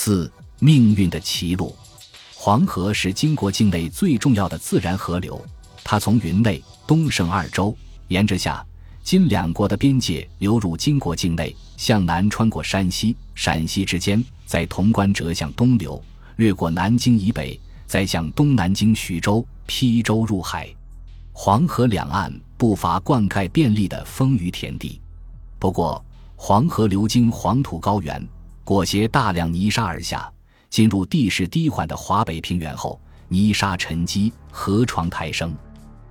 四、命运的歧路。黄河是金国境内最重要的自然河流，它从云内东胜二州，沿着下金两国的边界流入金国境内，向南穿过山西、陕西之间，在潼关折向东流，掠过南京以北，再向东南经徐州、邳州入海。黄河两岸不乏灌溉便利的丰腴田地，不过黄河流经黄土高原，裹挟大量泥沙而下，进入地势低缓的华北平原后，泥沙沉积，河床抬升。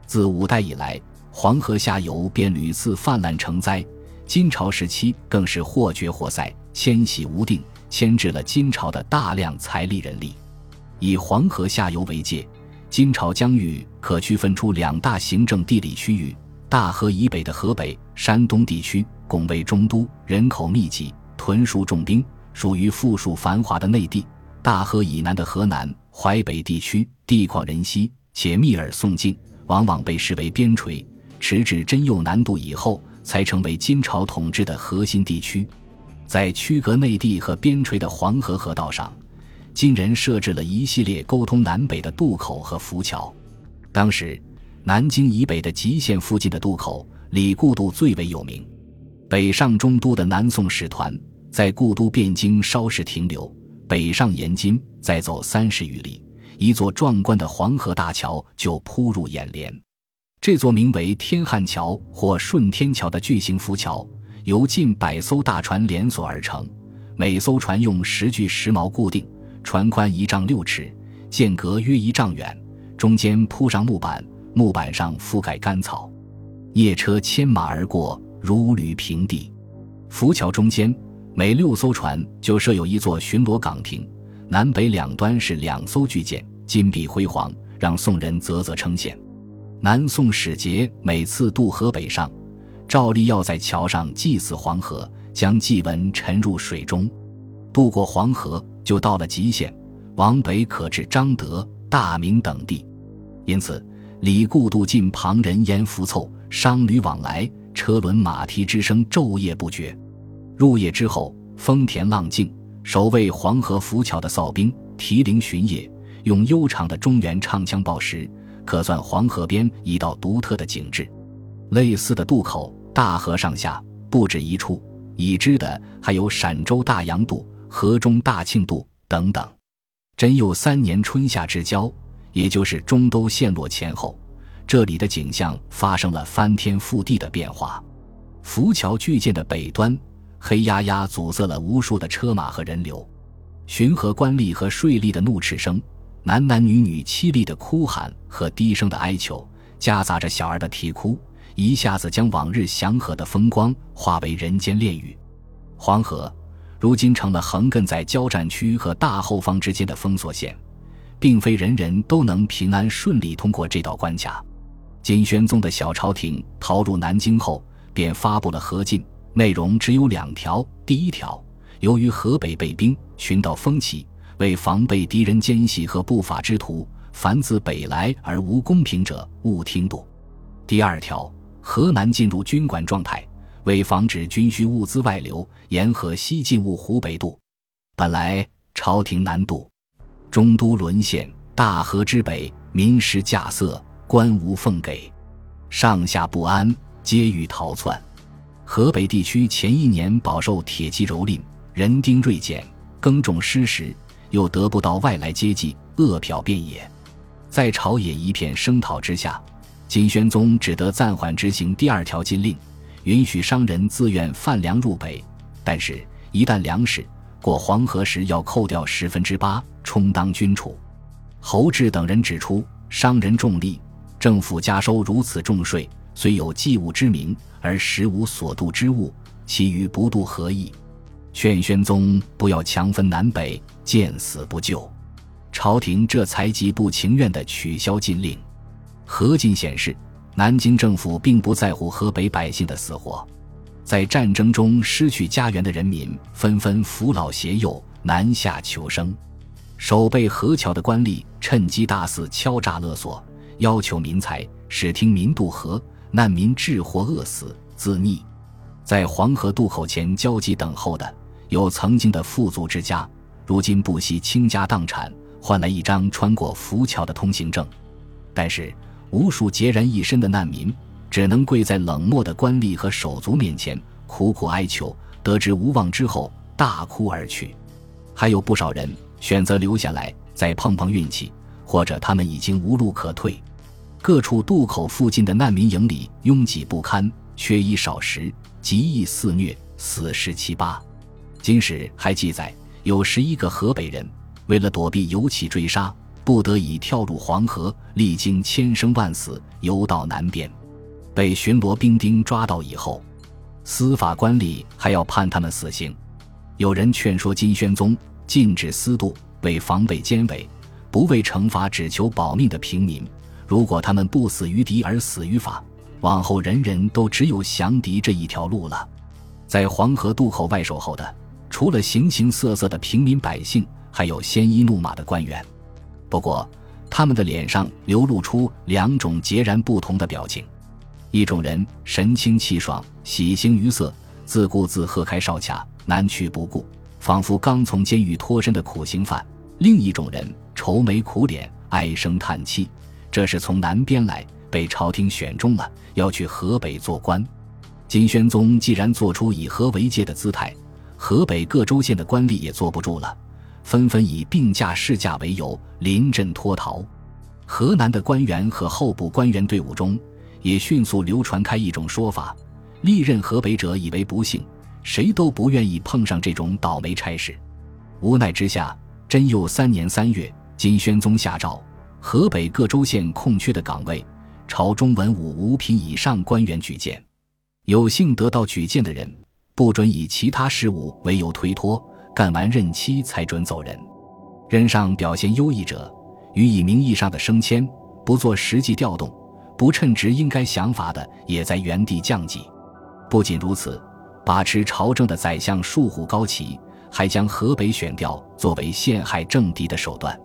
自五代以来，黄河下游便屡次泛滥成灾，金朝时期更是或决或塞，迁徙无定，牵制了金朝的大量财力人力。以黄河下游为界。金朝疆域可区分出两大行政地理区域：大河以北的河北、山东地区，拱卫中都，人口密集，屯戍重兵，属于富庶繁华的内地；大河以南的河南、淮北地区，地广人稀，且密而宋境，往往被视为边陲。直至真右南渡以后，才成为金朝统治的核心地区。在区隔内地和边陲的黄河河道上。金人设置了一系列沟通南北的渡口和浮桥。当时，南京以北的吉县附近的渡口，李固渡最为有名。北上中都的南宋使团在故都汴京稍事停留，北上延津，再走三十余里，一座壮观的黄河大桥就扑入眼帘。这座名为天汉桥或顺天桥的巨型浮桥，由近百艘大船连锁而成，每艘船用十具石锚固定。船宽一丈六尺，间隔约一丈远，中间铺上木板，木板上覆盖干草，夜车牵马而过，如履平地。浮桥中间每六艘船就设有一座巡逻岗亭，南北两端是两艘巨舰，金碧辉煌，让宋人啧啧称羡。南宋使节每次渡河北上，照例要在桥上祭祀黄河，将祭文沉入水中。渡过黄河。就到了极限，往北可至张德、大明等地，因此李固渡近旁人烟浮凑，商旅往来，车轮马蹄之声昼夜不绝。入夜之后，风田浪静，守卫黄河浮桥的哨兵提铃巡夜，用悠长的中原唱腔报时，可算黄河边一道独特的景致。类似的渡口，大河上下不止一处，已知的还有陕州大洋渡。河中大庆渡等等，真佑三年春夏之交，也就是中都陷落前后，这里的景象发生了翻天覆地的变化。浮桥巨舰的北端，黑压压阻塞了无数的车马和人流，巡河官吏和税吏的怒斥声，男男女女凄厉的哭喊和低声的哀求，夹杂着小儿的啼哭，一下子将往日祥和的风光化为人间炼狱。黄河。如今成了横亘在交战区和大后方之间的封锁线，并非人人都能平安顺利通过这道关卡。金宣宗的小朝廷逃入南京后，便发布了和禁，内容只有两条：第一条，由于河北被兵，寻道风起，为防备敌人奸细和不法之徒，凡自北来而无公平者，勿听渡；第二条，河南进入军管状态。为防止军需物资外流，沿河西进勿湖北渡。本来朝廷南渡，中都沦陷，大河之北民食稼穑，官无俸给，上下不安，皆欲逃窜。河北地区前一年饱受铁骑蹂躏，人丁锐减，耕种失时，又得不到外来接济，饿殍遍野。在朝野一片声讨之下，金宣宗只得暂缓执行第二条禁令。允许商人自愿贩粮入北，但是，一旦粮食过黄河时，要扣掉十分之八，充当军储。侯志等人指出，商人重利，政府加收如此重税，虽有祭物之名，而实无所渡之物，其余不渡何意？劝宣宗不要强分南北，见死不救。朝廷这才极不情愿地取消禁令。何进显示。南京政府并不在乎河北百姓的死活，在战争中失去家园的人民纷纷扶老携幼南下求生，守备河桥的官吏趁机大肆敲诈勒索，要求民财，使听民渡河，难民致或饿死自溺。在黄河渡口前焦急等候的有曾经的富足之家，如今不惜倾家荡产，换来一张穿过浮桥的通行证。但是，无数孑然一身的难民只能跪在冷漠的官吏和手足面前苦苦哀求，得知无望之后大哭而去。还有不少人选择留下来再碰碰运气，或者他们已经无路可退。各处渡口附近的难民营里拥挤不堪，缺衣少食，极易肆虐，死十七八。金史还记载，有十一个河北人为了躲避游骑追杀，不得已跳入黄河，历经千生万死，游到南边，被巡逻兵丁抓到以后，司法官吏还要判他们死刑。有人劝说金宣宗禁止私渡，为防备奸伪，不为惩罚只求保命的平民。如果他们不死于敌而死于法，往后人人都只有降敌这一条路了。在黄河渡口外守候的，除了形形色色的平民百姓，还有鲜衣怒马的官员。不过，他们的脸上流露出两种截然不同的表情：一种人神清气爽，喜形于色，自顾自喝开哨卡，南去不顾，仿佛刚从监狱脱身的苦刑犯；另一种人愁眉苦脸，唉声叹气。这是从南边来，被朝廷选中了，要去河北做官。金宣宗既然做出以河为界的姿态，河北各州县的官吏也坐不住了，纷纷以病假事假为由临阵脱逃。河南的官员和候补官员队伍中，也迅速流传开一种说法：历任河北者以为不幸，谁都不愿意碰上这种倒霉差事。无奈之下，贞佑三年三月，金宣宗下诏。河北各州县空缺的岗位，朝中文武五品以上官员举荐，有幸得到举荐的人，不准以其他事务为由推脱，干完任期才准走人。任上表现优异者，予以名义上的升迁，不做实际调动；不称职应该想法的，也在原地降级。不仅如此，把持朝政的宰相树虎高齐，还将河北选调作为陷害政敌的手段。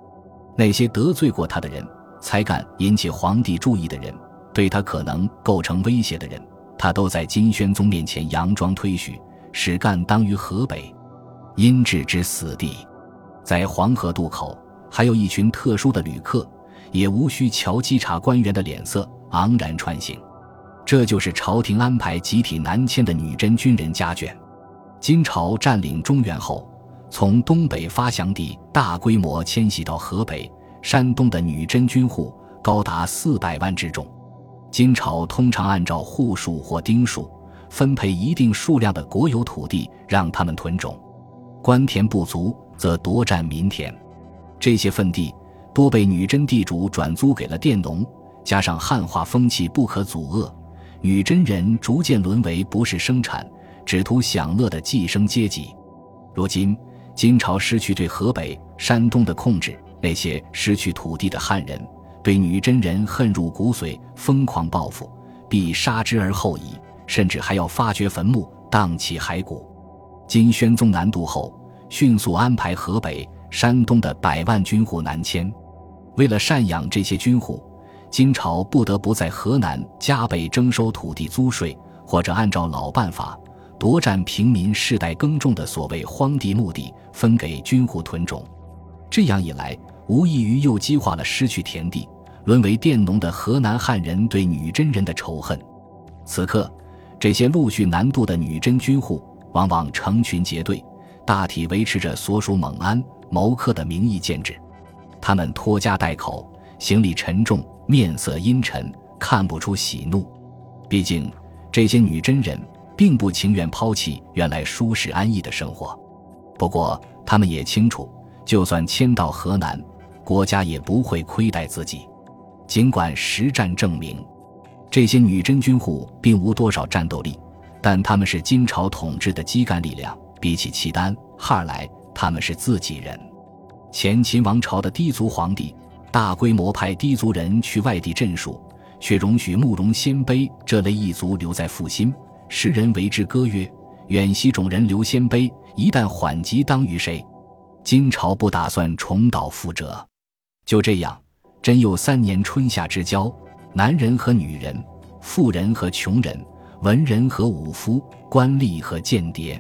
那些得罪过他的人，才敢引起皇帝注意的人，对他可能构成威胁的人，他都在金宣宗面前佯装推许，使干当于河北，因置之死地。在黄河渡口，还有一群特殊的旅客，也无需瞧稽查官员的脸色，昂然穿行。这就是朝廷安排集体南迁的女真军人家眷。金朝占领中原后。从东北发祥地大规模迁徙到河北、山东的女真军户高达四百万之众。金朝通常按照户数或丁数分配一定数量的国有土地让他们屯种，官田不足则夺占民田。这些份地多被女真地主转租给了佃农。加上汉化风气不可阻遏，女真人逐渐沦为不是生产、只图享乐的寄生阶级。如今。金朝失去对河北、山东的控制，那些失去土地的汉人对女真人恨入骨髓，疯狂报复，必杀之而后已，甚至还要发掘坟墓，荡起骸骨。金宣宗南渡后，迅速安排河北、山东的百万军户南迁。为了赡养这些军户，金朝不得不在河南加倍征收土地租税，或者按照老办法。夺占平民世代耕种的所谓荒地墓地，分给军户屯种，这样一来，无异于又激化了失去田地、沦为佃农的河南汉人对女真人的仇恨。此刻，这些陆续南渡的女真军户，往往成群结队，大体维持着所属蒙安谋克的名义建制。他们拖家带口，行李沉重，面色阴沉，看不出喜怒。毕竟，这些女真人。并不情愿抛弃原来舒适安逸的生活，不过他们也清楚，就算迁到河南，国家也不会亏待自己。尽管实战证明，这些女真军户并无多少战斗力，但他们是金朝统治的基干力量。比起契丹、哈尔来，他们是自己人。前秦王朝的低族皇帝大规模派低族人去外地镇戍，却容许慕容鲜卑这类异族留在阜新。世人为之歌曰：“远西种人留鲜卑，一旦缓急当于谁？”金朝不打算重蹈覆辙。就这样，真佑三年春夏之交，男人和女人，富人和穷人，文人和武夫，官吏和间谍，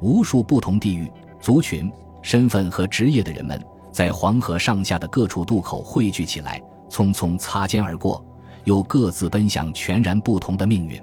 无数不同地域、族群、身份和职业的人们在黄河上下的各处渡口汇聚起来，匆匆擦肩而过，又各自奔向全然不同的命运。